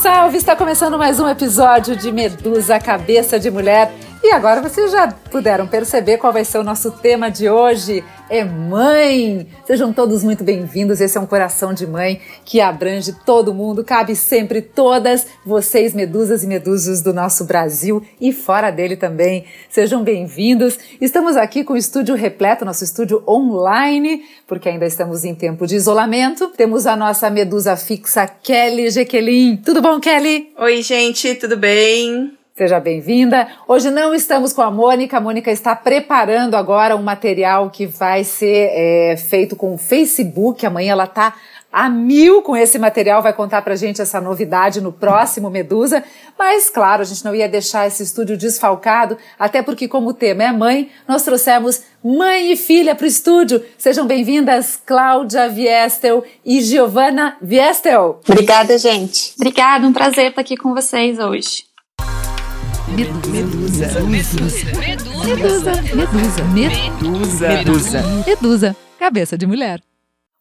Salve! Está começando mais um episódio de Medusa Cabeça de Mulher. E agora vocês já puderam perceber qual vai ser o nosso tema de hoje é mãe. Sejam todos muito bem-vindos. Esse é um coração de mãe que abrange todo mundo, cabe sempre todas vocês, medusas e medusos do nosso Brasil e fora dele também. Sejam bem-vindos. Estamos aqui com o estúdio repleto, nosso estúdio online, porque ainda estamos em tempo de isolamento. Temos a nossa medusa fixa, Kelly Jequelin. Tudo bom, Kelly? Oi, gente, tudo bem? Seja bem-vinda. Hoje não estamos com a Mônica. A Mônica está preparando agora um material que vai ser é, feito com o Facebook. Amanhã ela está a mil com esse material, vai contar pra gente essa novidade no próximo Medusa. Mas, claro, a gente não ia deixar esse estúdio desfalcado, até porque, como o tema é mãe, nós trouxemos mãe e filha para o estúdio. Sejam bem-vindas, Cláudia Viestel e Giovana Viestel. Obrigada, gente. Obrigada, um prazer estar aqui com vocês hoje. Medusa. Medusa. Medusa. Medusa. Medusa. Medusa. Medusa. Cabeça de mulher.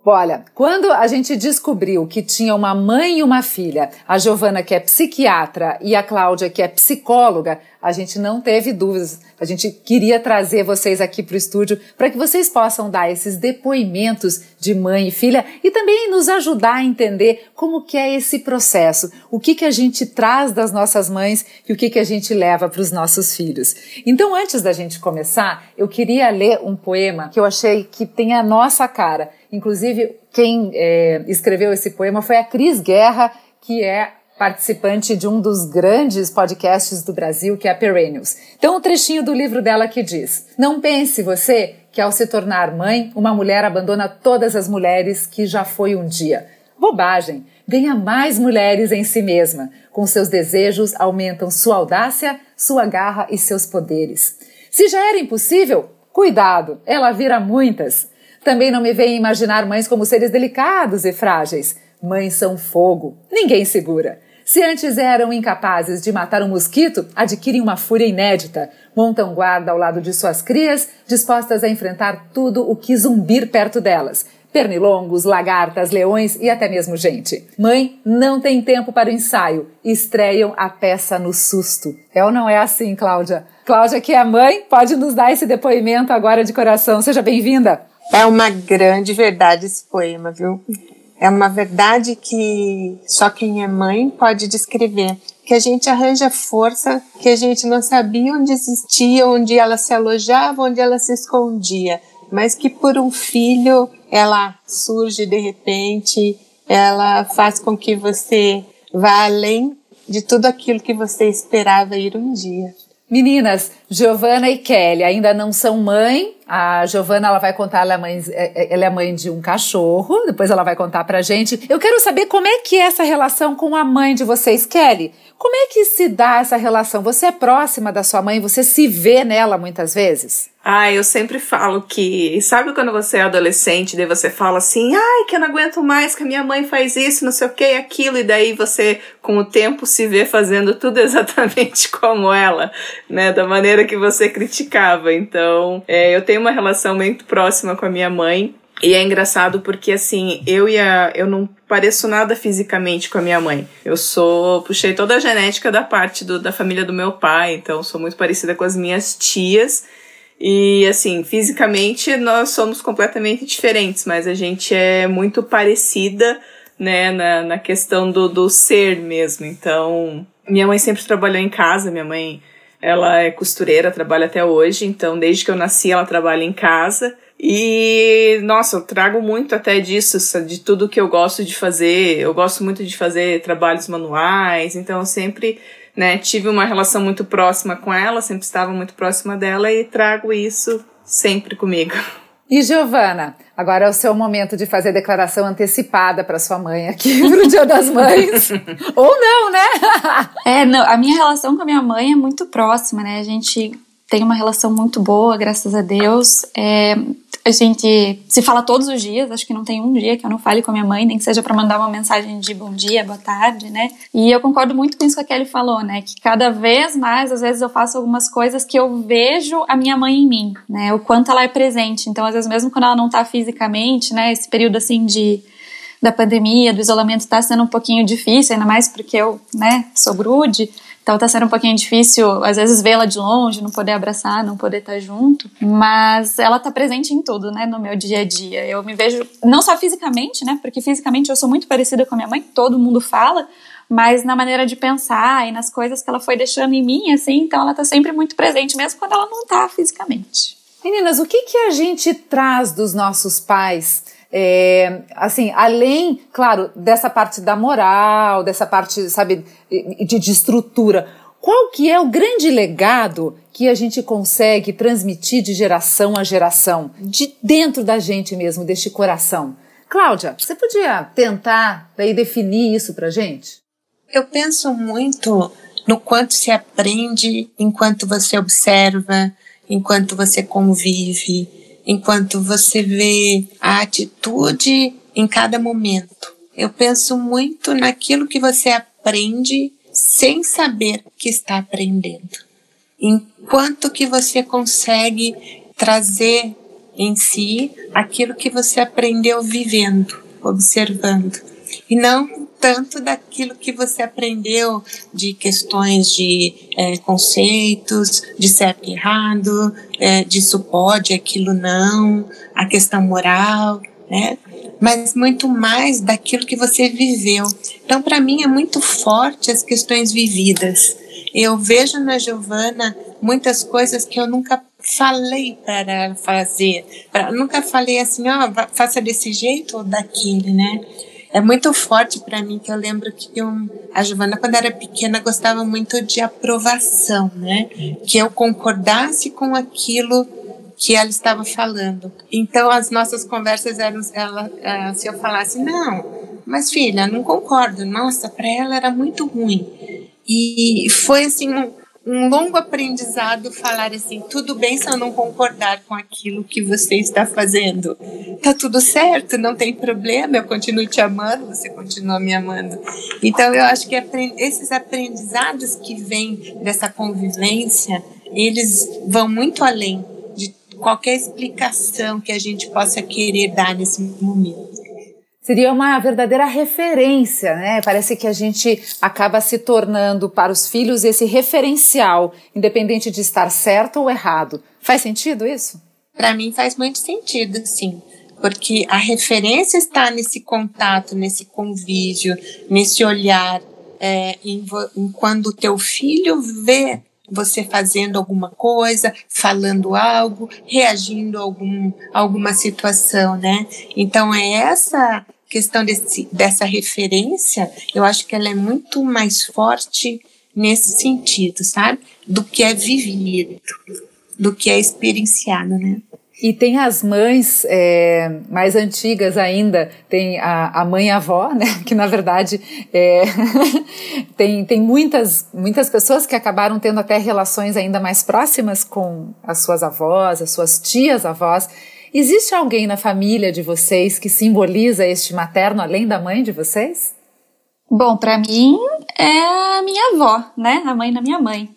Olha, quando a gente descobriu que tinha uma mãe e uma filha, a Giovana que é psiquiatra e a Cláudia que é psicóloga, a gente não teve dúvidas. A gente queria trazer vocês aqui para o estúdio para que vocês possam dar esses depoimentos de mãe e filha e também nos ajudar a entender como que é esse processo, o que que a gente traz das nossas mães e o que que a gente leva para os nossos filhos. Então, antes da gente começar, eu queria ler um poema que eu achei que tem a nossa cara Inclusive, quem é, escreveu esse poema foi a Cris Guerra, que é participante de um dos grandes podcasts do Brasil, que é a Perennials. Então, um trechinho do livro dela que diz: Não pense você que ao se tornar mãe, uma mulher abandona todas as mulheres que já foi um dia. Bobagem! Ganha mais mulheres em si mesma. Com seus desejos, aumentam sua audácia, sua garra e seus poderes. Se já era impossível, cuidado, ela vira muitas. Também não me venha imaginar mães como seres delicados e frágeis. Mães são fogo, ninguém segura. Se antes eram incapazes de matar um mosquito, adquirem uma fúria inédita. Montam guarda ao lado de suas crias, dispostas a enfrentar tudo o que zumbir perto delas. Pernilongos, lagartas, leões e até mesmo gente. Mãe não tem tempo para o ensaio. Estreiam a peça no susto. É ou não é assim, Cláudia? Cláudia, que é mãe, pode nos dar esse depoimento agora de coração. Seja bem-vinda. É uma grande verdade esse poema, viu? É uma verdade que só quem é mãe pode descrever. Que a gente arranja força que a gente não sabia onde existia, onde ela se alojava, onde ela se escondia. Mas que por um filho ela surge de repente, ela faz com que você vá além de tudo aquilo que você esperava ir um dia. Meninas, Giovana e Kelly ainda não são mãe. A Giovana ela vai contar, ela é, mãe, é, é, ela é mãe de um cachorro, depois ela vai contar pra gente. Eu quero saber como é que é essa relação com a mãe de vocês, Kelly. Como é que se dá essa relação? Você é próxima da sua mãe? Você se vê nela muitas vezes? Ah, eu sempre falo que. Sabe quando você é adolescente, daí você fala assim, ai, que eu não aguento mais, que a minha mãe faz isso, não sei o que, aquilo, e daí você, com o tempo, se vê fazendo tudo exatamente como ela, né? Da maneira que você criticava. Então, é, eu tenho uma relação muito próxima com a minha mãe. E é engraçado porque, assim, eu e a. Eu não pareço nada fisicamente com a minha mãe. Eu sou. Puxei toda a genética da parte do, da família do meu pai, então sou muito parecida com as minhas tias. E assim, fisicamente nós somos completamente diferentes, mas a gente é muito parecida, né, na, na questão do, do ser mesmo. Então, minha mãe sempre trabalhou em casa, minha mãe, ela é costureira, trabalha até hoje, então desde que eu nasci ela trabalha em casa. E, nossa, eu trago muito até disso, de tudo que eu gosto de fazer. Eu gosto muito de fazer trabalhos manuais, então eu sempre né, tive uma relação muito próxima com ela, sempre estava muito próxima dela e trago isso sempre comigo. E Giovana, agora é o seu momento de fazer declaração antecipada para sua mãe aqui no Dia das Mães. Ou não, né? é, não, a minha relação com a minha mãe é muito próxima, né? A gente tem uma relação muito boa, graças a Deus. É, a gente se fala todos os dias, acho que não tem um dia que eu não fale com a minha mãe, nem que seja para mandar uma mensagem de bom dia, boa tarde, né? E eu concordo muito com isso que a Kelly falou, né? Que cada vez mais, às vezes eu faço algumas coisas que eu vejo a minha mãe em mim, né? O quanto ela é presente. Então, às vezes, mesmo quando ela não tá fisicamente, né? Esse período assim de da pandemia, do isolamento, está sendo um pouquinho difícil, ainda mais porque eu, né, sou grude, então está sendo um pouquinho difícil, às vezes, vê-la de longe, não poder abraçar, não poder estar tá junto, mas ela está presente em tudo, né, no meu dia a dia. Eu me vejo, não só fisicamente, né, porque fisicamente eu sou muito parecida com a minha mãe, todo mundo fala, mas na maneira de pensar e nas coisas que ela foi deixando em mim, assim, então ela está sempre muito presente, mesmo quando ela não está fisicamente. Meninas, o que, que a gente traz dos nossos pais? É, assim, além, claro, dessa parte da moral, dessa parte, sabe, de, de estrutura, qual que é o grande legado que a gente consegue transmitir de geração a geração, de dentro da gente mesmo, deste coração? Cláudia, você podia tentar daí definir isso pra gente? Eu penso muito no quanto se aprende enquanto você observa, enquanto você convive, enquanto você vê a atitude em cada momento. Eu penso muito naquilo que você aprende sem saber que está aprendendo. Enquanto que você consegue trazer em si aquilo que você aprendeu vivendo, observando. E não tanto daquilo que você aprendeu de questões de é, conceitos, de certo e errado, é, disso pode, aquilo não, a questão moral, né? Mas muito mais daquilo que você viveu. Então, para mim, é muito forte as questões vividas. Eu vejo na Giovana muitas coisas que eu nunca falei para fazer. Pra, nunca falei assim, ó, oh, faça desse jeito ou daquele, né? É muito forte para mim que eu lembro que eu, a Giovana quando era pequena gostava muito de aprovação, né? Que eu concordasse com aquilo que ela estava falando. Então as nossas conversas eram ela, ela se eu falasse não, mas filha, não concordo. Nossa, para ela era muito ruim. E foi assim um longo aprendizado falar assim, tudo bem se eu não concordar com aquilo que você está fazendo. Tá tudo certo, não tem problema, eu continuo te amando, você continua me amando. Então eu acho que esses aprendizados que vêm dessa convivência, eles vão muito além de qualquer explicação que a gente possa querer dar nesse momento seria uma verdadeira referência, né? Parece que a gente acaba se tornando para os filhos esse referencial, independente de estar certo ou errado. Faz sentido isso? Para mim faz muito sentido, sim. Porque a referência está nesse contato, nesse convívio, nesse olhar, é, em, em quando o teu filho vê você fazendo alguma coisa, falando algo, reagindo a algum, alguma situação, né? Então é essa questão desse, dessa referência, eu acho que ela é muito mais forte nesse sentido, sabe? Do que é vivido, do que é experienciado, né? E tem as mães é, mais antigas ainda, tem a, a mãe avó, né? Que na verdade é, tem, tem muitas, muitas pessoas que acabaram tendo até relações ainda mais próximas com as suas avós, as suas tias avós. Existe alguém na família de vocês que simboliza este materno além da mãe de vocês? Bom, para mim é a minha avó, né? A mãe da minha mãe.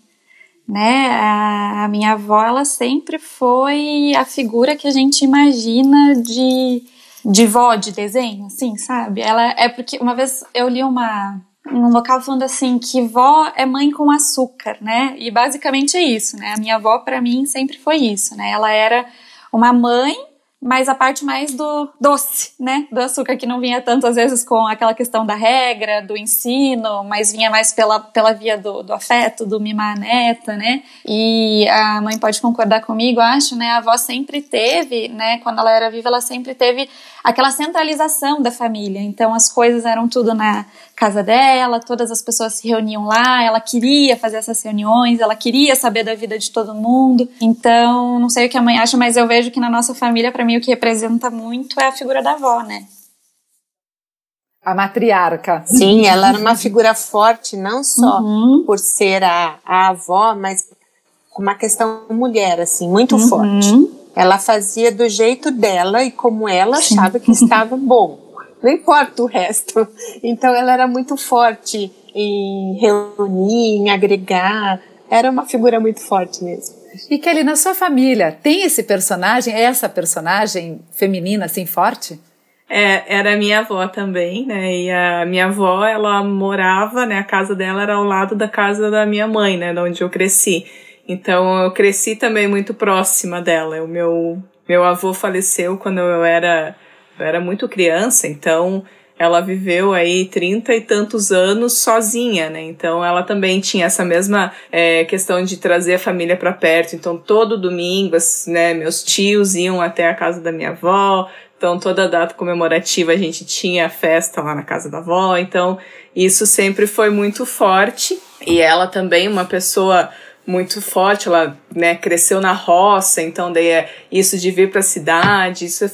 Né? A, minha avó, ela sempre foi a figura que a gente imagina de de vó de desenho, assim, sabe? Ela é porque uma vez eu li uma um local falando assim que vó é mãe com açúcar, né? E basicamente é isso, né? A minha avó para mim sempre foi isso, né? Ela era uma mãe mas a parte mais do doce, né, do açúcar, que não vinha tanto às vezes com aquela questão da regra, do ensino, mas vinha mais pela, pela via do, do afeto, do mimar a neta, né, e a mãe pode concordar comigo, acho, né, a avó sempre teve, né, quando ela era viva, ela sempre teve aquela centralização da família, então as coisas eram tudo na casa dela, todas as pessoas se reuniam lá, ela queria fazer essas reuniões, ela queria saber da vida de todo mundo. Então, não sei o que a mãe acha, mas eu vejo que na nossa família, para mim, o que representa muito é a figura da avó, né? A matriarca. Sim, ela era uma figura forte, não só uhum. por ser a, a avó, mas com uma questão mulher, assim, muito uhum. forte. Ela fazia do jeito dela e como ela achava que estava bom não importa o resto. Então ela era muito forte em reunir, em agregar, era uma figura muito forte mesmo. E Kelly, na sua família, tem esse personagem, essa personagem feminina assim forte? É, era minha avó também, né? E a minha avó, ela morava, né? A casa dela era ao lado da casa da minha mãe, né? Da onde eu cresci. Então eu cresci também muito próxima dela. O meu, meu avô faleceu quando eu era, eu era muito criança, então ela viveu aí trinta e tantos anos sozinha, né? Então ela também tinha essa mesma é, questão de trazer a família para perto. Então todo domingo, né, meus tios iam até a casa da minha avó. Então toda data comemorativa a gente tinha festa lá na casa da avó. Então isso sempre foi muito forte. E ela também uma pessoa muito forte, ela né, cresceu na roça, então daí é isso de vir para a cidade, isso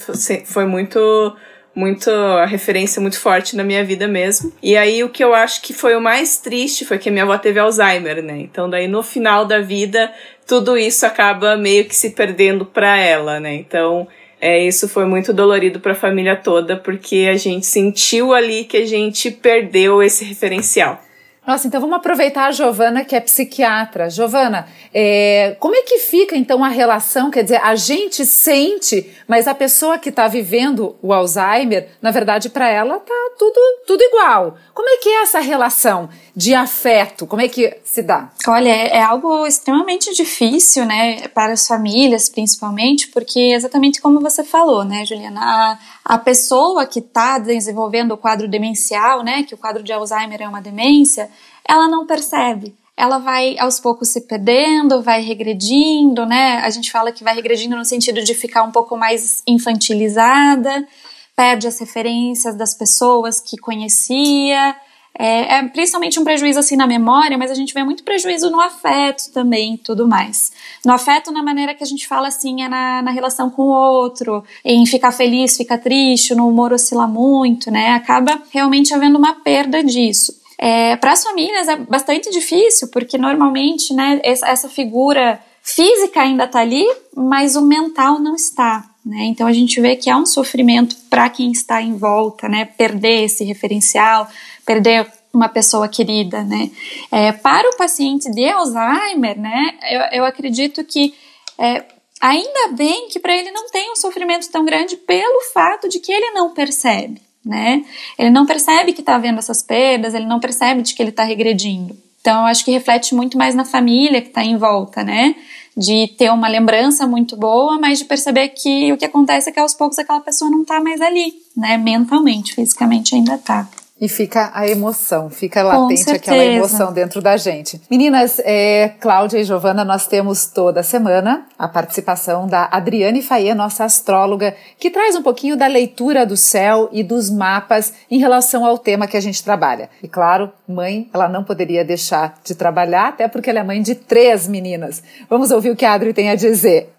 foi muito muito a referência muito forte na minha vida mesmo. E aí o que eu acho que foi o mais triste foi que minha avó teve Alzheimer, né? Então daí no final da vida tudo isso acaba meio que se perdendo para ela, né? Então é, isso foi muito dolorido para a família toda porque a gente sentiu ali que a gente perdeu esse referencial. Nossa, então vamos aproveitar a Giovana, que é psiquiatra. Giovana, é, como é que fica então a relação? Quer dizer, a gente sente, mas a pessoa que está vivendo o Alzheimer, na verdade, para ela tá tudo, tudo igual. Como é que é essa relação de afeto? Como é que se dá? Olha, é, é algo extremamente difícil, né, para as famílias, principalmente, porque exatamente como você falou, né, Juliana, a, a pessoa que está desenvolvendo o quadro demencial, né, que o quadro de Alzheimer é uma demência, ela não percebe. Ela vai aos poucos se perdendo, vai regredindo, né? A gente fala que vai regredindo no sentido de ficar um pouco mais infantilizada, perde as referências das pessoas que conhecia, é, é, principalmente um prejuízo assim na memória, mas a gente vê muito prejuízo no afeto também tudo mais. No afeto, na maneira que a gente fala assim, é na, na relação com o outro, em ficar feliz, ficar triste, no humor oscilar muito, né? Acaba realmente havendo uma perda disso. É, Para as famílias é bastante difícil, porque normalmente, né, essa figura física ainda está ali, mas o mental não está. Né? Então a gente vê que há um sofrimento para quem está em volta, né? Perder esse referencial, perder uma pessoa querida, né? É, para o paciente de Alzheimer, né? Eu, eu acredito que é, ainda bem que para ele não tem um sofrimento tão grande pelo fato de que ele não percebe, né? Ele não percebe que está havendo essas perdas, ele não percebe de que ele está regredindo. Então, eu acho que reflete muito mais na família que está em volta, né? de ter uma lembrança muito boa, mas de perceber que o que acontece é que aos poucos aquela pessoa não está mais ali, né? Mentalmente, fisicamente ainda está. E fica a emoção, fica latente aquela emoção dentro da gente. Meninas, é, Cláudia e Giovana, nós temos toda semana a participação da Adriane Faye, nossa astróloga, que traz um pouquinho da leitura do céu e dos mapas em relação ao tema que a gente trabalha. E claro, mãe, ela não poderia deixar de trabalhar, até porque ela é mãe de três meninas. Vamos ouvir o que a Adri tem a dizer.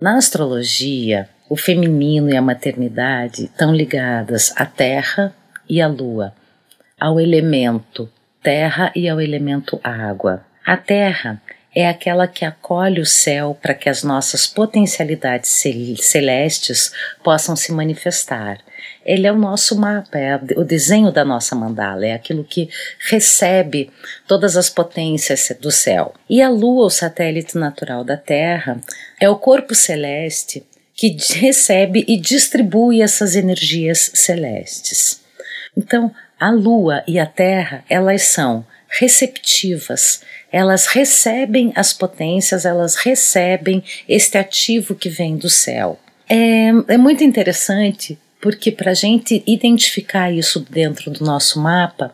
Na astrologia, o feminino e a maternidade estão ligadas à Terra, e a lua, ao elemento terra e ao elemento água. A terra é aquela que acolhe o céu para que as nossas potencialidades celestes possam se manifestar. Ele é o nosso mapa, é o desenho da nossa mandala, é aquilo que recebe todas as potências do céu. E a Lua, o satélite natural da Terra, é o corpo celeste que recebe e distribui essas energias celestes. Então, a Lua e a Terra, elas são receptivas, elas recebem as potências, elas recebem este ativo que vem do céu. É, é muito interessante porque para a gente identificar isso dentro do nosso mapa,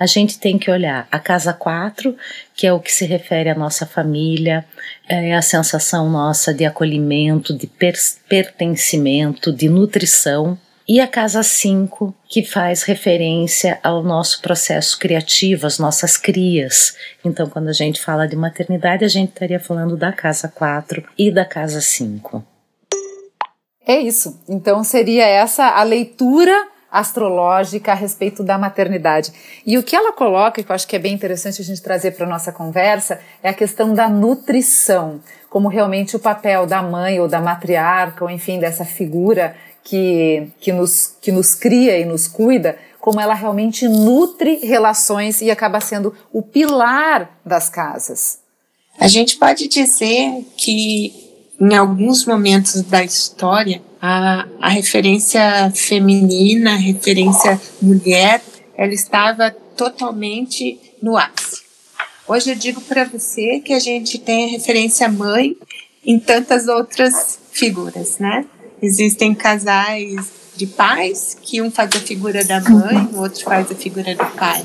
a gente tem que olhar a casa 4, que é o que se refere à nossa família, é a sensação nossa de acolhimento, de pertencimento, de nutrição e a casa 5, que faz referência ao nosso processo criativo, às nossas crias. Então, quando a gente fala de maternidade, a gente estaria falando da casa 4 e da casa 5. É isso. Então, seria essa a leitura astrológica a respeito da maternidade. E o que ela coloca, que eu acho que é bem interessante a gente trazer para a nossa conversa, é a questão da nutrição, como realmente o papel da mãe ou da matriarca, ou enfim, dessa figura que, que, nos, que nos cria e nos cuida, como ela realmente nutre relações e acaba sendo o pilar das casas. A gente pode dizer que em alguns momentos da história, a, a referência feminina, a referência mulher, ela estava totalmente no ápice. Hoje eu digo para você que a gente tem a referência mãe em tantas outras figuras, né? Existem casais de pais que um faz a figura da mãe, o outro faz a figura do pai.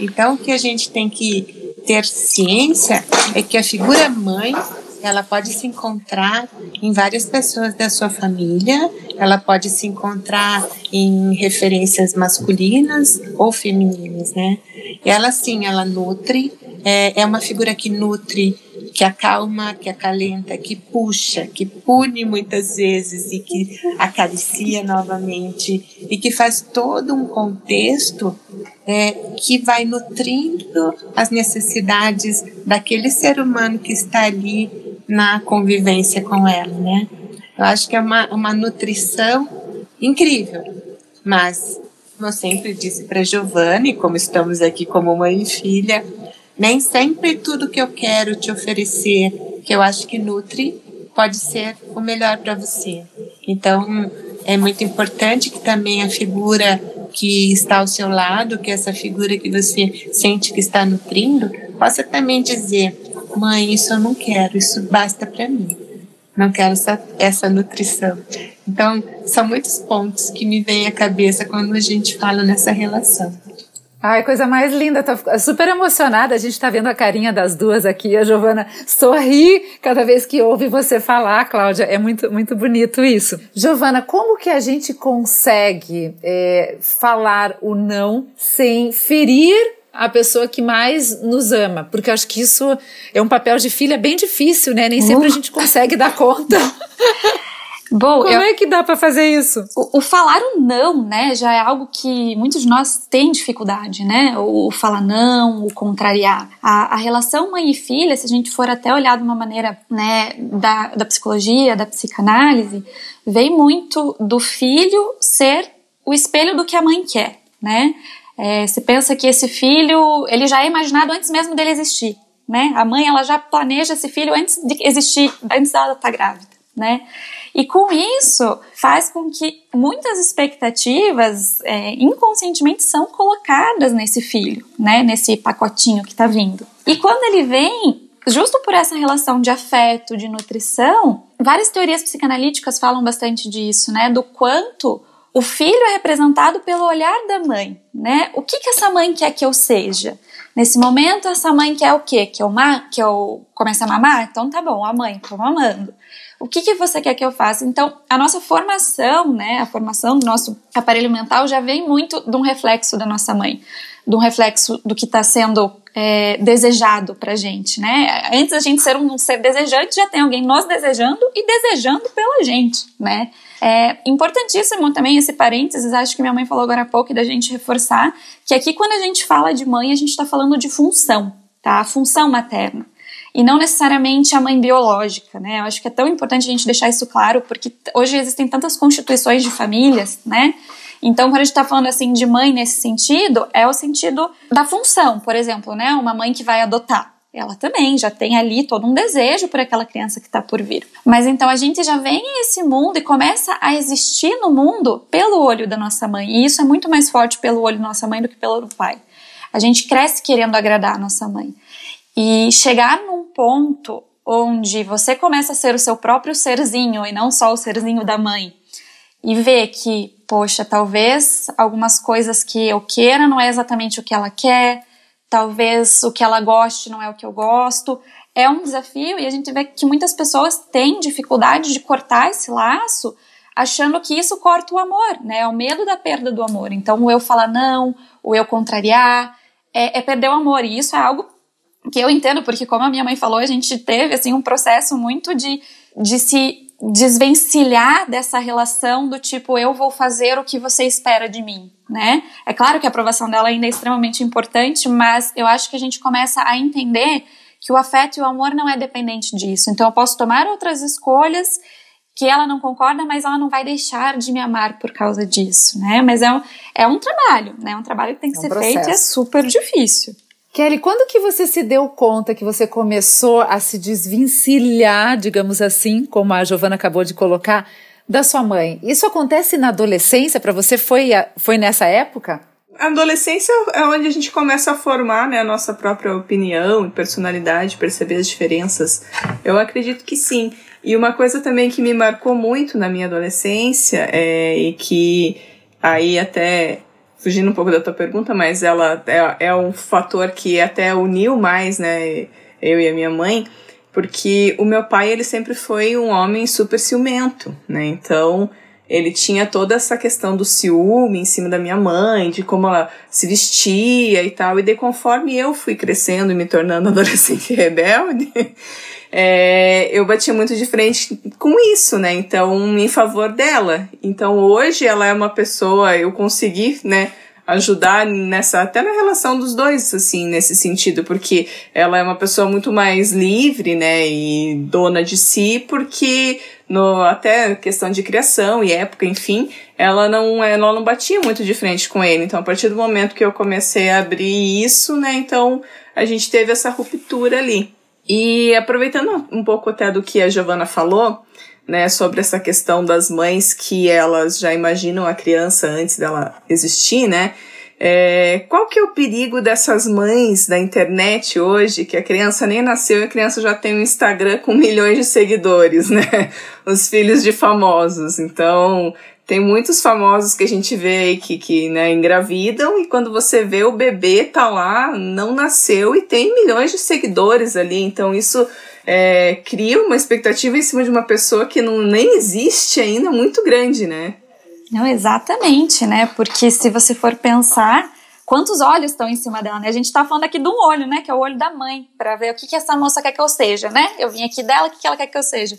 Então, o que a gente tem que ter ciência é que a figura mãe ela pode se encontrar em várias pessoas da sua família, ela pode se encontrar em referências masculinas ou femininas, né? Ela sim, ela nutre, é, é uma figura que nutre, que acalma, que acalenta, que puxa, que pune muitas vezes e que acaricia novamente e que faz todo um contexto é, que vai nutrindo as necessidades daquele ser humano que está ali na convivência com ela, né? Eu acho que é uma, uma nutrição incrível, mas como eu sempre disse para Giovanni, como estamos aqui como mãe e filha, nem sempre tudo que eu quero te oferecer, que eu acho que nutre, pode ser o melhor para você. Então, é muito importante que também a figura que está ao seu lado, que essa figura que você sente que está nutrindo, possa também dizer: mãe, isso eu não quero, isso basta para mim. Não quero essa, essa nutrição. Então, são muitos pontos que me vêm à cabeça quando a gente fala nessa relação. Ai, coisa mais linda, tô super emocionada. A gente tá vendo a carinha das duas aqui. A Giovana sorri cada vez que ouve você falar, Cláudia. É muito, muito bonito isso. Giovana, como que a gente consegue é, falar o não sem ferir a pessoa que mais nos ama, porque eu acho que isso é um papel de filha bem difícil, né? Nem sempre a gente consegue dar conta. Bom, Como eu, é que dá para fazer isso? O, o, falar o não, né, já é algo que muitos de nós têm dificuldade, né? O, o falar não, o contrariar. A, a, relação mãe e filha, se a gente for até olhar de uma maneira, né, da, da psicologia, da psicanálise, vem muito do filho ser o espelho do que a mãe quer, né? É, você pensa que esse filho, ele já é imaginado antes mesmo dele existir, né? A mãe, ela já planeja esse filho antes de existir, antes dela estar grávida, né? E com isso, faz com que muitas expectativas é, inconscientemente são colocadas nesse filho, né? Nesse pacotinho que está vindo. E quando ele vem, justo por essa relação de afeto, de nutrição, várias teorias psicanalíticas falam bastante disso, né? Do quanto o filho é representado pelo olhar da mãe, né? O que, que essa mãe quer que eu seja? Nesse momento, essa mãe quer o quê? Que eu, ma que eu comece a mamar? Então tá bom, a mãe, tô mamando. O que, que você quer que eu faça? Então, a nossa formação, né? A formação do nosso aparelho mental já vem muito de um reflexo da nossa mãe, de um reflexo do que está sendo é, desejado pra gente, né? Antes da gente ser um ser desejante, já tem alguém nos desejando e desejando pela gente, né? É importantíssimo também esse parênteses, acho que minha mãe falou agora há pouco, da gente reforçar, que aqui quando a gente fala de mãe, a gente está falando de função, tá? A função materna. E não necessariamente a mãe biológica, né? Eu acho que é tão importante a gente deixar isso claro, porque hoje existem tantas constituições de famílias, né? Então, quando a gente está falando assim de mãe nesse sentido, é o sentido da função, por exemplo, né? Uma mãe que vai adotar ela também já tem ali todo um desejo por aquela criança que está por vir. Mas então a gente já vem a esse mundo e começa a existir no mundo pelo olho da nossa mãe. E isso é muito mais forte pelo olho da nossa mãe do que pelo do pai. A gente cresce querendo agradar a nossa mãe. E chegar num ponto onde você começa a ser o seu próprio serzinho e não só o serzinho da mãe, e ver que, poxa, talvez algumas coisas que eu queira não é exatamente o que ela quer, talvez o que ela goste não é o que eu gosto. É um desafio e a gente vê que muitas pessoas têm dificuldade de cortar esse laço, achando que isso corta o amor, né? É o medo da perda do amor. Então, o eu falar não, o eu contrariar, é, é perder o amor. E isso é algo que eu entendo, porque como a minha mãe falou, a gente teve assim um processo muito de, de se desvencilhar dessa relação do tipo eu vou fazer o que você espera de mim, né? É claro que a aprovação dela ainda é extremamente importante, mas eu acho que a gente começa a entender que o afeto e o amor não é dependente disso. Então eu posso tomar outras escolhas que ela não concorda, mas ela não vai deixar de me amar por causa disso, né? Mas é um, é um trabalho, né? É um trabalho que tem que é um ser processo. feito e é super difícil. Kelly, quando que você se deu conta que você começou a se desvencilhar, digamos assim, como a Giovana acabou de colocar, da sua mãe. Isso acontece na adolescência? Para você foi, foi nessa época? A adolescência é onde a gente começa a formar né, a nossa própria opinião e personalidade, perceber as diferenças. Eu acredito que sim. E uma coisa também que me marcou muito na minha adolescência é, e que aí até fugindo um pouco da tua pergunta, mas ela é, é um fator que até uniu mais, né, eu e a minha mãe, porque o meu pai ele sempre foi um homem super ciumento, né? Então ele tinha toda essa questão do ciúme em cima da minha mãe, de como ela se vestia e tal. E de conforme eu fui crescendo e me tornando adolescente rebelde, é, eu batia muito de frente com isso, né? Então, em favor dela. Então, hoje ela é uma pessoa, eu consegui, né? ajudar nessa até na relação dos dois assim nesse sentido porque ela é uma pessoa muito mais livre né e dona de si porque no até questão de criação e época enfim ela não ela não batia muito de frente com ele então a partir do momento que eu comecei a abrir isso né então a gente teve essa ruptura ali e aproveitando um pouco até do que a Giovana falou né, sobre essa questão das mães que elas já imaginam a criança antes dela existir, né? É, qual que é o perigo dessas mães da internet hoje, que a criança nem nasceu e a criança já tem um Instagram com milhões de seguidores, né? Os filhos de famosos. Então, tem muitos famosos que a gente vê aí que, que né, engravidam e quando você vê o bebê tá lá, não nasceu e tem milhões de seguidores ali. Então, isso é, cria uma expectativa em cima de uma pessoa que não, nem existe ainda muito grande, né? Não, exatamente, né? Porque se você for pensar, quantos olhos estão em cima dela, né? A gente tá falando aqui de um olho, né? Que é o olho da mãe, para ver o que, que essa moça quer que eu seja, né? Eu vim aqui dela, o que, que ela quer que eu seja.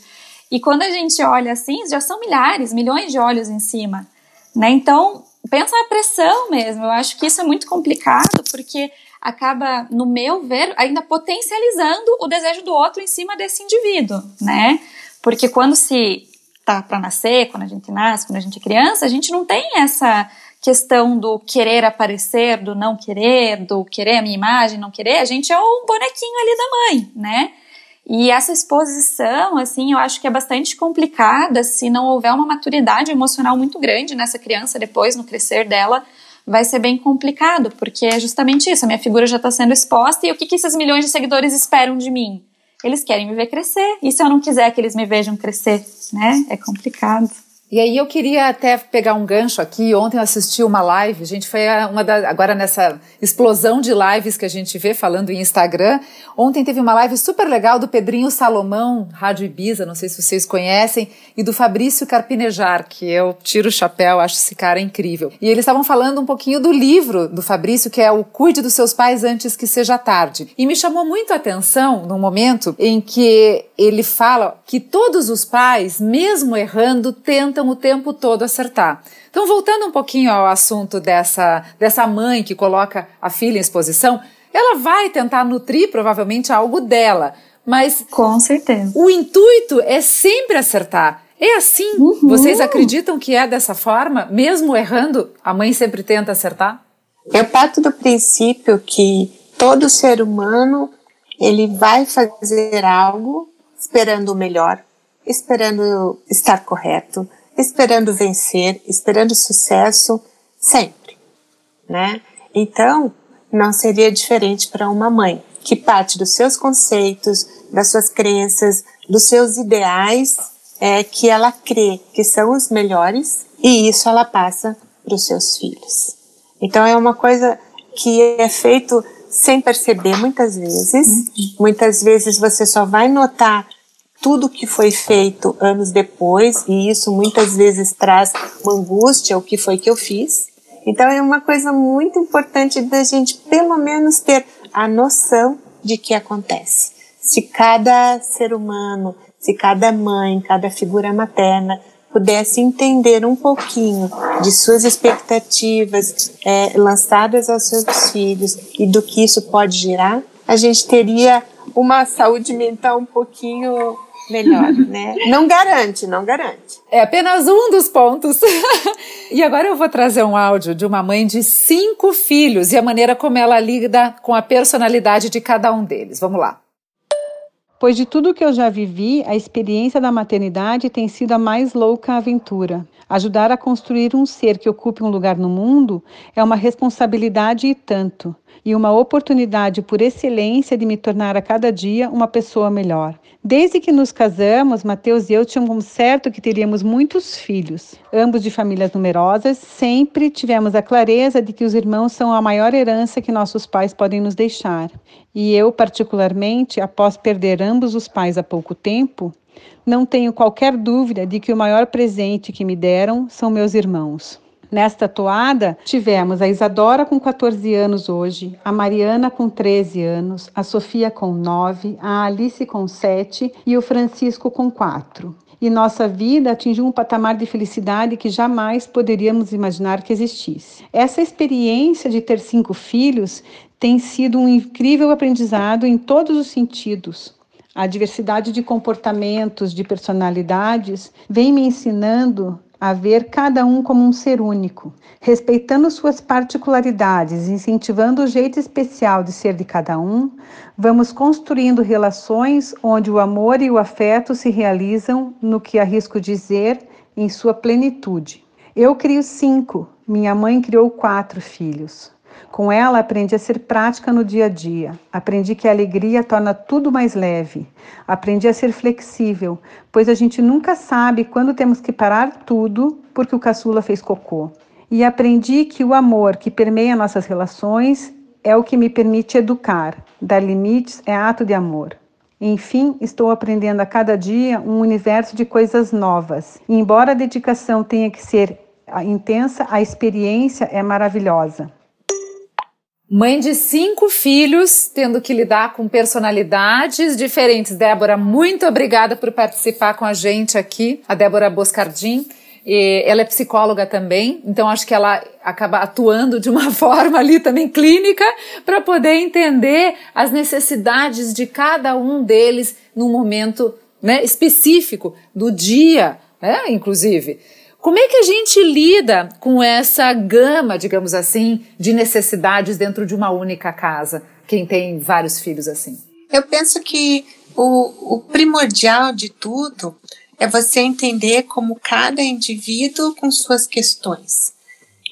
E quando a gente olha assim, já são milhares, milhões de olhos em cima, né? Então, pensa a pressão mesmo. Eu acho que isso é muito complicado, porque acaba, no meu ver, ainda potencializando o desejo do outro em cima desse indivíduo, né? Porque quando se tá para nascer, quando a gente nasce, quando a gente é criança, a gente não tem essa questão do querer aparecer, do não querer, do querer a minha imagem, não querer, a gente é o bonequinho ali da mãe, né? E essa exposição, assim, eu acho que é bastante complicada se não houver uma maturidade emocional muito grande nessa criança depois, no crescer dela, vai ser bem complicado, porque é justamente isso, a minha figura já está sendo exposta e o que, que esses milhões de seguidores esperam de mim? Eles querem me ver crescer, e se eu não quiser que eles me vejam crescer, né? É complicado. E aí eu queria até pegar um gancho aqui. Ontem eu assisti uma live, a gente foi uma da, agora nessa explosão de lives que a gente vê falando em Instagram. Ontem teve uma live super legal do Pedrinho Salomão, Rádio Ibiza, não sei se vocês conhecem, e do Fabrício Carpinejar, que eu tiro o chapéu, acho esse cara incrível. E eles estavam falando um pouquinho do livro do Fabrício, que é o Cuide dos seus pais antes que seja tarde. E me chamou muito a atenção num momento em que ele fala que todos os pais, mesmo errando, tentam tentam o tempo todo acertar. Então, voltando um pouquinho ao assunto dessa, dessa mãe que coloca a filha em exposição, ela vai tentar nutrir provavelmente algo dela, mas. Com certeza. O intuito é sempre acertar. É assim? Uhum. Vocês acreditam que é dessa forma? Mesmo errando, a mãe sempre tenta acertar? Eu parto do princípio que todo ser humano ele vai fazer algo esperando o melhor, esperando estar correto, esperando vencer, esperando sucesso sempre, né? Então, não seria diferente para uma mãe que parte dos seus conceitos, das suas crenças, dos seus ideais, é que ela crê que são os melhores e isso ela passa para os seus filhos. Então é uma coisa que é feito sem perceber muitas vezes. Uhum. Muitas vezes você só vai notar tudo que foi feito anos depois, e isso muitas vezes traz uma angústia, o que foi que eu fiz. Então é uma coisa muito importante da gente pelo menos ter a noção de que acontece. Se cada ser humano, se cada mãe, cada figura materna pudesse entender um pouquinho de suas expectativas é, lançadas aos seus filhos e do que isso pode gerar, a gente teria uma saúde mental um pouquinho melhor, né? Não garante, não garante. É apenas um dos pontos. e agora eu vou trazer um áudio de uma mãe de cinco filhos e a maneira como ela lida com a personalidade de cada um deles. Vamos lá. Pois de tudo que eu já vivi, a experiência da maternidade tem sido a mais louca aventura. Ajudar a construir um ser que ocupe um lugar no mundo é uma responsabilidade e tanto, e uma oportunidade por excelência de me tornar a cada dia uma pessoa melhor. Desde que nos casamos, Mateus e eu tínhamos certo que teríamos muitos filhos. Ambos de famílias numerosas, sempre tivemos a clareza de que os irmãos são a maior herança que nossos pais podem nos deixar. E eu, particularmente, após perder ambos os pais há pouco tempo, não tenho qualquer dúvida de que o maior presente que me deram são meus irmãos. Nesta toada, tivemos a Isadora com 14 anos hoje, a Mariana com 13 anos, a Sofia com 9, a Alice com 7 e o Francisco com 4. E nossa vida atingiu um patamar de felicidade que jamais poderíamos imaginar que existisse. Essa experiência de ter cinco filhos tem sido um incrível aprendizado em todos os sentidos. A diversidade de comportamentos, de personalidades, vem me ensinando a ver cada um como um ser único, respeitando suas particularidades, incentivando o jeito especial de ser de cada um, vamos construindo relações onde o amor e o afeto se realizam no que arrisco dizer em sua plenitude. Eu crio cinco, minha mãe criou quatro filhos. Com ela, aprendi a ser prática no dia a dia. Aprendi que a alegria torna tudo mais leve. Aprendi a ser flexível, pois a gente nunca sabe quando temos que parar tudo porque o caçula fez cocô. E aprendi que o amor que permeia nossas relações é o que me permite educar. Dar limites é ato de amor. Enfim, estou aprendendo a cada dia um universo de coisas novas. E embora a dedicação tenha que ser intensa, a experiência é maravilhosa. Mãe de cinco filhos, tendo que lidar com personalidades diferentes. Débora, muito obrigada por participar com a gente aqui. A Débora Boscardim. ela é psicóloga também, então acho que ela acaba atuando de uma forma ali também clínica para poder entender as necessidades de cada um deles num momento né, específico do dia, né, inclusive. Como é que a gente lida com essa gama, digamos assim, de necessidades dentro de uma única casa? Quem tem vários filhos assim? Eu penso que o, o primordial de tudo é você entender como cada indivíduo com suas questões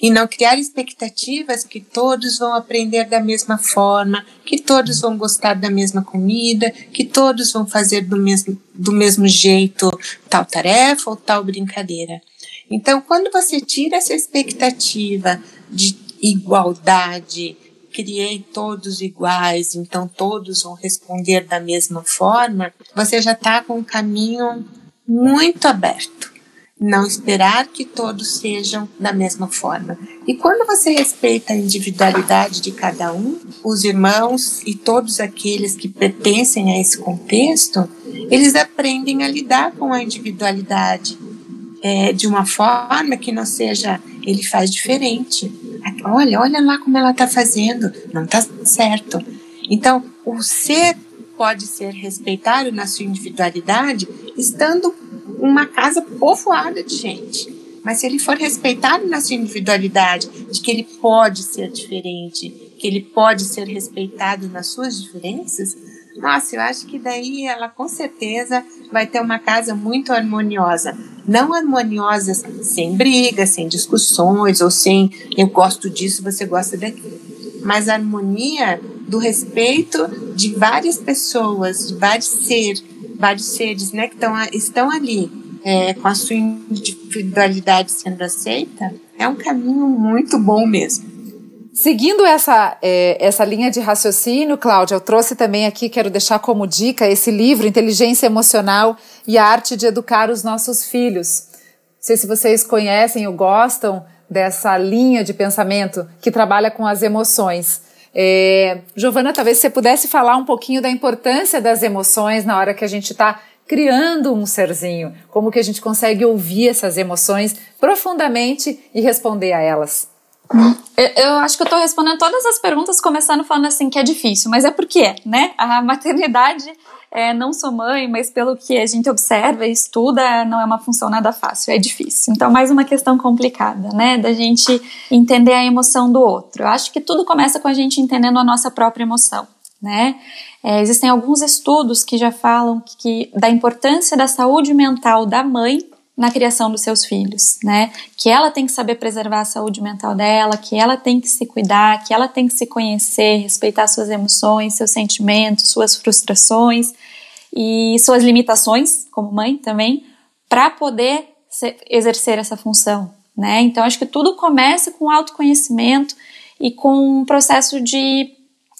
e não criar expectativas que todos vão aprender da mesma forma, que todos vão gostar da mesma comida, que todos vão fazer do mesmo, do mesmo jeito tal tarefa ou tal brincadeira. Então, quando você tira essa expectativa de igualdade, criei todos iguais, então todos vão responder da mesma forma, você já está com um caminho muito aberto. Não esperar que todos sejam da mesma forma. E quando você respeita a individualidade de cada um, os irmãos e todos aqueles que pertencem a esse contexto, eles aprendem a lidar com a individualidade é, de uma forma que não seja ele faz diferente. Olha, olha lá como ela está fazendo, não está certo. Então, o ser pode ser respeitado na sua individualidade, estando uma casa povoada de gente. Mas se ele for respeitado na sua individualidade, de que ele pode ser diferente, que ele pode ser respeitado nas suas diferenças, nossa, eu acho que daí ela com certeza vai ter uma casa muito harmoniosa. Não harmoniosa sem brigas, sem discussões, ou sem eu gosto disso, você gosta daquilo. Mas harmonia do respeito de várias pessoas, de vários seres, vários seres né, que tão, estão ali é, com a sua individualidade sendo aceita, é um caminho muito bom mesmo. Seguindo essa, é, essa linha de raciocínio, Cláudia, eu trouxe também aqui, quero deixar como dica, esse livro, Inteligência Emocional e a Arte de Educar os Nossos Filhos. Não sei se vocês conhecem ou gostam dessa linha de pensamento que trabalha com as emoções. É, Giovana, talvez você pudesse falar um pouquinho da importância das emoções na hora que a gente está criando um serzinho, como que a gente consegue ouvir essas emoções profundamente e responder a elas. Eu, acho que eu tô respondendo todas as perguntas, começando falando assim que é difícil, mas é porque é, né? A maternidade, é, não sou mãe, mas pelo que a gente observa e estuda, não é uma função nada fácil, é difícil. Então, mais uma questão complicada, né? Da gente entender a emoção do outro. Eu acho que tudo começa com a gente entendendo a nossa própria emoção. né? É, existem alguns estudos que já falam que, que, da importância da saúde mental da mãe na criação dos seus filhos, né? Que ela tem que saber preservar a saúde mental dela, que ela tem que se cuidar, que ela tem que se conhecer, respeitar suas emoções, seus sentimentos, suas frustrações e suas limitações como mãe também, para poder ser, exercer essa função, né? Então acho que tudo começa com autoconhecimento e com um processo de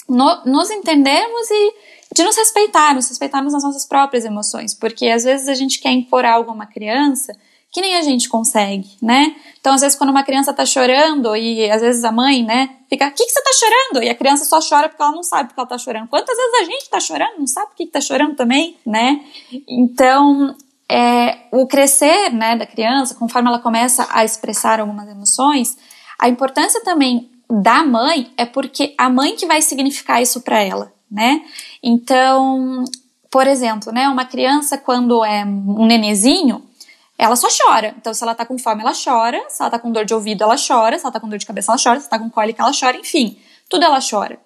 no, nos entendermos e de nos respeitarmos, respeitarmos as nossas próprias emoções, porque às vezes a gente quer impor algo a uma criança que nem a gente consegue, né? Então, às vezes, quando uma criança tá chorando e às vezes a mãe, né, fica, o que, que você tá chorando? E a criança só chora porque ela não sabe porque ela tá chorando. Quantas vezes a gente tá chorando, não sabe por que, que tá chorando também, né? Então, é, o crescer, né, da criança, conforme ela começa a expressar algumas emoções, a importância também da mãe é porque a mãe que vai significar isso para ela, né? Então, por exemplo, né, uma criança quando é um nenezinho, ela só chora. Então, se ela tá com fome, ela chora. Se ela tá com dor de ouvido, ela chora. Se ela tá com dor de cabeça, ela chora. Se ela tá com cólica, ela chora. Enfim, tudo ela chora.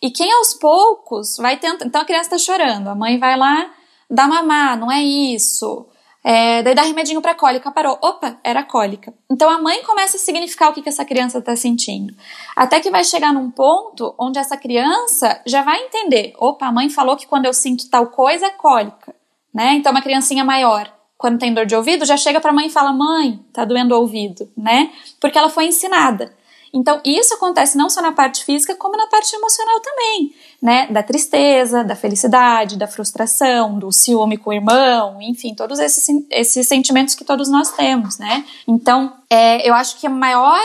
E quem aos poucos vai tentar. Então, a criança tá chorando. A mãe vai lá dar mamar, não é isso. É, daí dá remedinho para cólica, parou. Opa, era cólica. Então a mãe começa a significar o que, que essa criança está sentindo. Até que vai chegar num ponto onde essa criança já vai entender. Opa, a mãe falou que quando eu sinto tal coisa é cólica. Né? Então uma criancinha maior, quando tem dor de ouvido, já chega para a mãe e fala: Mãe, tá doendo o ouvido, né? Porque ela foi ensinada. Então, isso acontece não só na parte física, como na parte emocional também, né? Da tristeza, da felicidade, da frustração, do ciúme com o irmão, enfim, todos esses, esses sentimentos que todos nós temos, né? Então, é, eu acho que a maior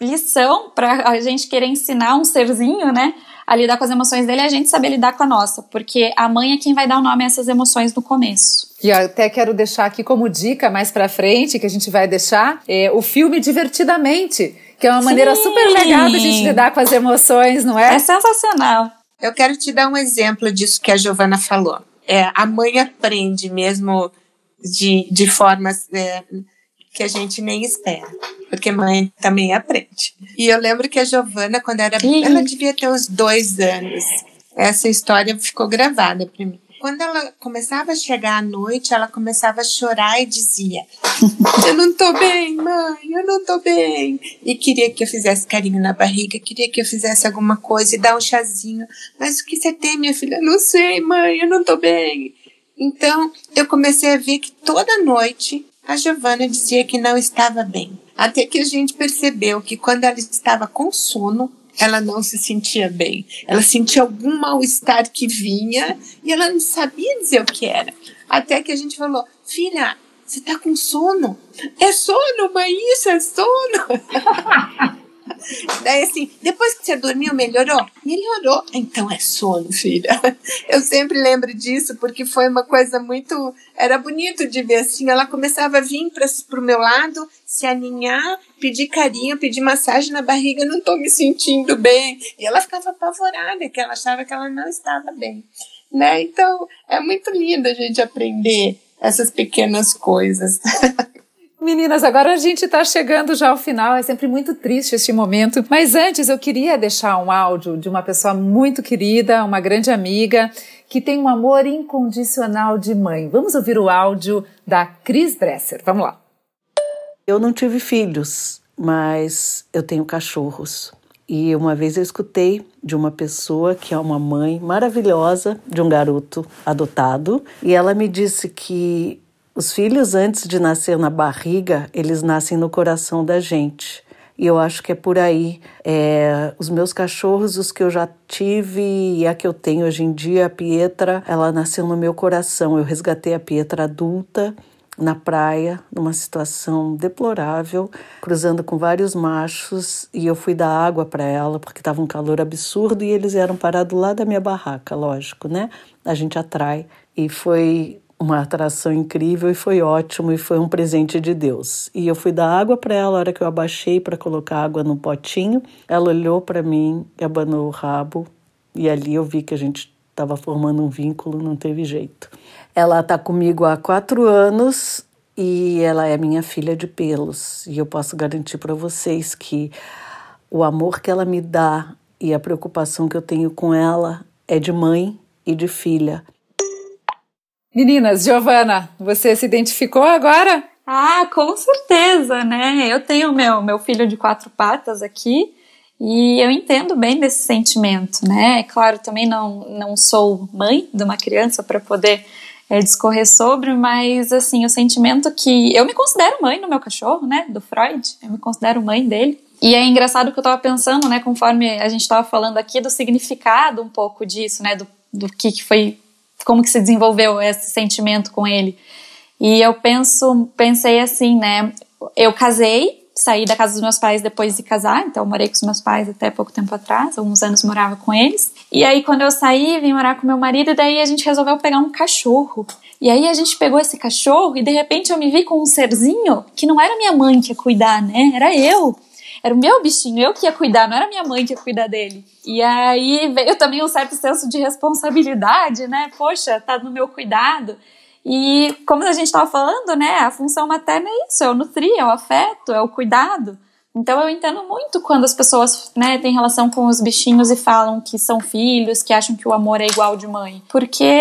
lição para a gente querer ensinar um serzinho, né? A lidar com as emoções dele é a gente saber lidar com a nossa, porque a mãe é quem vai dar o nome a essas emoções no começo. E até quero deixar aqui como dica mais para frente, que a gente vai deixar, é o filme Divertidamente, que é uma Sim. maneira super legal da gente lidar com as emoções, não é? É sensacional. Eu quero te dar um exemplo disso que a Giovana falou. É, a mãe aprende mesmo de, de formas é, que a gente nem espera, porque mãe também aprende. E eu lembro que a Giovana, quando era, ela devia ter uns dois anos, essa história ficou gravada para mim quando ela começava a chegar à noite, ela começava a chorar e dizia: Eu não tô bem, mãe, não tô bem. E queria que eu fizesse carinho na barriga, queria que eu fizesse alguma coisa e dar um chazinho. Mas o que você tem, minha filha? Não sei, mãe, eu não tô bem. Então, eu comecei a ver que toda noite a Giovana dizia que não estava bem. Até que a gente percebeu que quando ela estava com sono, ela não se sentia bem. Ela sentia algum mal-estar que vinha e ela não sabia dizer o que era. Até que a gente falou: Filha, você tá com sono? É sono, mãe, isso é sono. Daí assim, depois que você dormiu, melhorou? Melhorou. Então é sono, filha. Eu sempre lembro disso porque foi uma coisa muito. Era bonito de ver assim. Ela começava a vir para o meu lado, se aninhar, pedir carinho, pedir massagem na barriga, não estou me sentindo bem. E ela ficava apavorada, que ela achava que ela não estava bem. Né? Então é muito lindo a gente aprender essas pequenas coisas. Meninas, agora a gente está chegando já ao final, é sempre muito triste este momento. Mas antes eu queria deixar um áudio de uma pessoa muito querida, uma grande amiga, que tem um amor incondicional de mãe. Vamos ouvir o áudio da Cris Bresser. Vamos lá. Eu não tive filhos, mas eu tenho cachorros. E uma vez eu escutei de uma pessoa que é uma mãe maravilhosa de um garoto adotado, e ela me disse que os filhos, antes de nascer na barriga, eles nascem no coração da gente. E eu acho que é por aí. É, os meus cachorros, os que eu já tive e a que eu tenho hoje em dia, a Pietra, ela nasceu no meu coração. Eu resgatei a Pietra adulta na praia, numa situação deplorável, cruzando com vários machos, e eu fui dar água para ela porque estava um calor absurdo e eles eram parados lá da minha barraca, lógico, né? A gente atrai. E foi uma atração incrível e foi ótimo e foi um presente de Deus. E eu fui dar água para ela, a hora que eu abaixei para colocar água no potinho, ela olhou para mim, abanou o rabo e ali eu vi que a gente estava formando um vínculo, não teve jeito. Ela está comigo há quatro anos e ela é minha filha de pelos e eu posso garantir para vocês que o amor que ela me dá e a preocupação que eu tenho com ela é de mãe e de filha. Meninas, Giovana, você se identificou agora? Ah, com certeza, né? Eu tenho meu, meu filho de quatro patas aqui e eu entendo bem desse sentimento, né? É claro, também não, não sou mãe de uma criança para poder é, discorrer sobre, mas assim, o sentimento que. Eu me considero mãe do meu cachorro, né? Do Freud, eu me considero mãe dele. E é engraçado que eu estava pensando, né, conforme a gente estava falando aqui, do significado um pouco disso, né, do, do que, que foi como que se desenvolveu esse sentimento com ele. E eu penso, pensei assim, né? Eu casei, saí da casa dos meus pais depois de casar, então morei com os meus pais até pouco tempo atrás, alguns anos morava com eles. E aí quando eu saí, vim morar com meu marido e daí a gente resolveu pegar um cachorro. E aí a gente pegou esse cachorro e de repente eu me vi com um serzinho que não era minha mãe que ia cuidar, né? Era eu era o meu bichinho, eu que ia cuidar, não era minha mãe que ia cuidar dele. E aí veio também um certo senso de responsabilidade, né? Poxa, tá no meu cuidado. E como a gente estava falando, né, a função materna é isso, é o nutrir, é o afeto, é o cuidado. Então eu entendo muito quando as pessoas, né, têm relação com os bichinhos e falam que são filhos, que acham que o amor é igual de mãe. Porque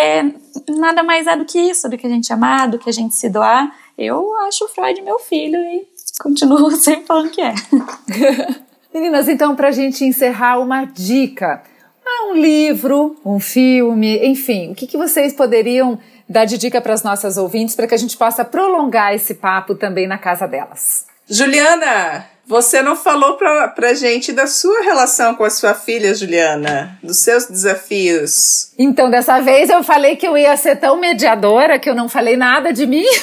nada mais é do que isso, do que a gente amar, do que a gente se doar. Eu acho o Freud meu filho e continuo sempre falando que é. Meninas, então, para a gente encerrar, uma dica. Ah, um livro, um filme, enfim, o que, que vocês poderiam dar de dica para as nossas ouvintes para que a gente possa prolongar esse papo também na casa delas? Juliana, você não falou pra, pra gente da sua relação com a sua filha, Juliana, dos seus desafios. Então, dessa vez eu falei que eu ia ser tão mediadora que eu não falei nada de mim.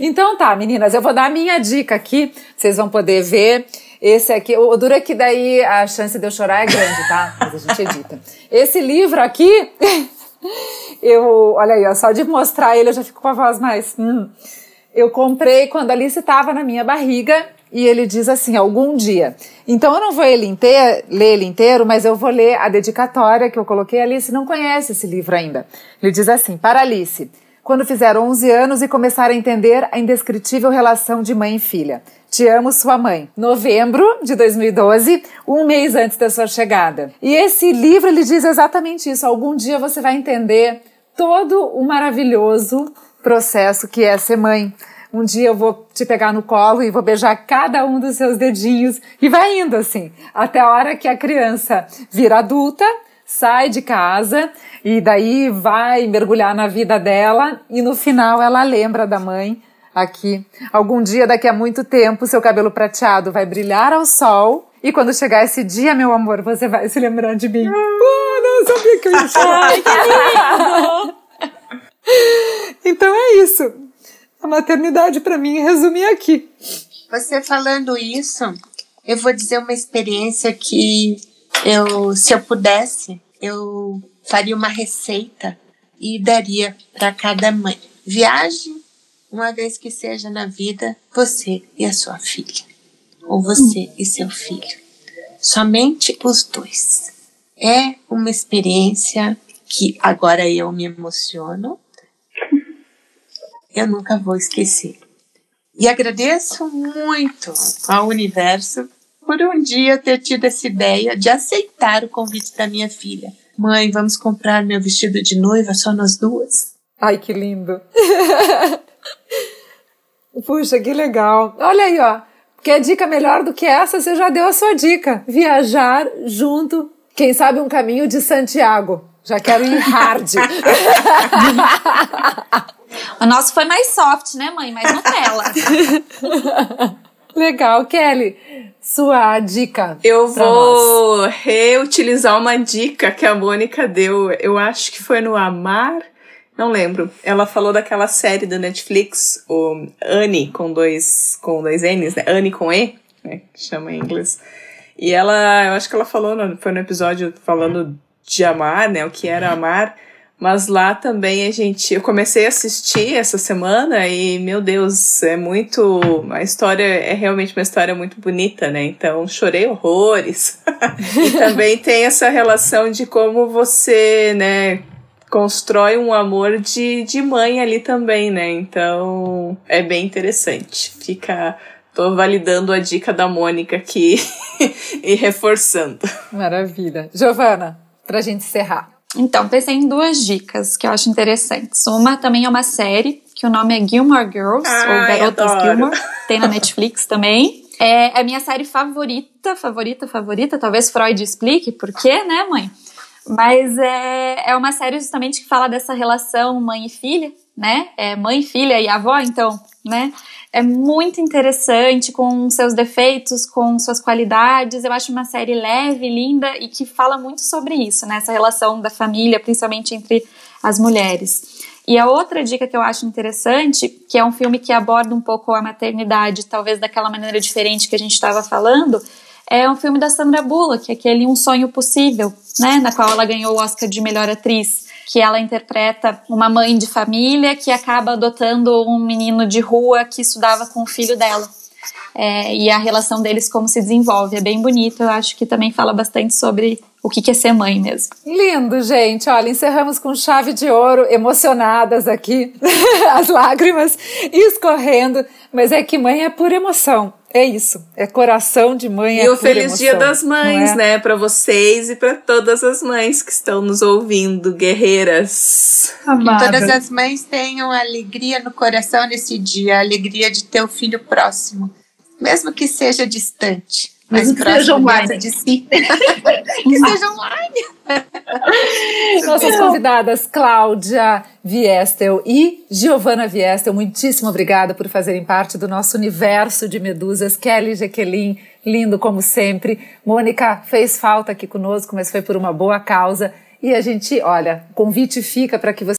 Então tá, meninas, eu vou dar a minha dica aqui, vocês vão poder ver. Esse aqui, o duro é que daí a chance de eu chorar é grande, tá? Mas a gente edita. Esse livro aqui, eu, olha aí, ó, só de mostrar ele eu já fico com a voz mais. Hum. Eu comprei quando a Alice estava na minha barriga e ele diz assim, algum dia. Então eu não vou ele inteiro, ler ele inteiro, mas eu vou ler a dedicatória que eu coloquei. A Alice não conhece esse livro ainda. Ele diz assim: Para Alice quando fizer 11 anos e começar a entender a indescritível relação de mãe e filha. Te amo, sua mãe. Novembro de 2012, um mês antes da sua chegada. E esse livro ele diz exatamente isso. Algum dia você vai entender todo o maravilhoso processo que é ser mãe. Um dia eu vou te pegar no colo e vou beijar cada um dos seus dedinhos e vai indo assim, até a hora que a criança vira adulta sai de casa e daí vai mergulhar na vida dela e no final ela lembra da mãe aqui. Algum dia, daqui a muito tempo, seu cabelo prateado vai brilhar ao sol e quando chegar esse dia, meu amor, você vai se lembrar de mim. Ah, não sabia que eu ia chorar. então é isso. A maternidade para mim resume aqui. Você falando isso, eu vou dizer uma experiência que eu, se eu pudesse, eu faria uma receita e daria para cada mãe. Viaje uma vez que seja na vida você e a sua filha, ou você e seu filho. Somente os dois. É uma experiência que agora eu me emociono. Eu nunca vou esquecer. E agradeço muito ao universo por um dia ter tido essa ideia de aceitar o convite da minha filha. Mãe, vamos comprar meu vestido de noiva só nós duas? Ai, que lindo! Puxa, que legal! Olha aí, ó. Quer dica melhor do que essa? Você já deu a sua dica. Viajar junto, quem sabe um caminho de Santiago. Já quero ir hard. o nosso foi mais soft, né, mãe? Mais Nutella. Legal, Kelly. Sua dica. Eu vou nós. reutilizar uma dica que a Mônica deu. Eu acho que foi no Amar. Não lembro. Ela falou daquela série da Netflix, o Annie com dois com dois N's, né? Annie com E, né? Que chama em inglês. E ela, eu acho que ela falou, no, foi no episódio falando de amar, né? O que era amar. Mas lá também a gente. Eu comecei a assistir essa semana e, meu Deus, é muito. A história é realmente uma história muito bonita, né? Então chorei horrores. e também tem essa relação de como você, né? Constrói um amor de, de mãe ali também, né? Então é bem interessante. Fica. Tô validando a dica da Mônica aqui e reforçando. Maravilha. Giovana, para a gente encerrar? Então, pensei em duas dicas que eu acho interessantes. Uma também é uma série, que o nome é Gilmore Girls, Ai, ou Garotas adoro. Gilmore, tem na Netflix também. É a minha série favorita, favorita, favorita. Talvez Freud explique por quê, né, mãe? Mas é, é uma série justamente que fala dessa relação mãe e filha, né? É mãe, filha e avó, então, né? É muito interessante com seus defeitos, com suas qualidades. Eu acho uma série leve, linda e que fala muito sobre isso, né? Essa relação da família, principalmente entre as mulheres. E a outra dica que eu acho interessante, que é um filme que aborda um pouco a maternidade, talvez daquela maneira diferente que a gente estava falando, é um filme da Sandra Bullock, aquele Um Sonho Possível, né? Na qual ela ganhou o Oscar de melhor atriz que ela interpreta uma mãe de família que acaba adotando um menino de rua que estudava com o filho dela. É, e a relação deles como se desenvolve. É bem bonito, eu acho que também fala bastante sobre o que é ser mãe mesmo. Lindo, gente. Olha, encerramos com chave de ouro, emocionadas aqui, as lágrimas escorrendo, mas é que mãe é pura emoção. É isso, é coração de mãe. E é o Feliz emoção, Dia das Mães, é? né? Para vocês e para todas as mães que estão nos ouvindo, guerreiras. Amada. Que todas as mães tenham alegria no coração nesse dia, a alegria de ter o filho próximo, mesmo que seja distante. Mas que seja online. De si. que seja online. Nossas convidadas, Cláudia Viestel e Giovana Viestel, muitíssimo obrigada por fazerem parte do nosso universo de medusas. Kelly Jequelin, lindo como sempre. Mônica fez falta aqui conosco, mas foi por uma boa causa. E a gente, olha, o convite fica para que você